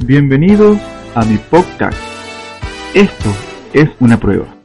Bienvenidos a mi podcast. Esto es una prueba.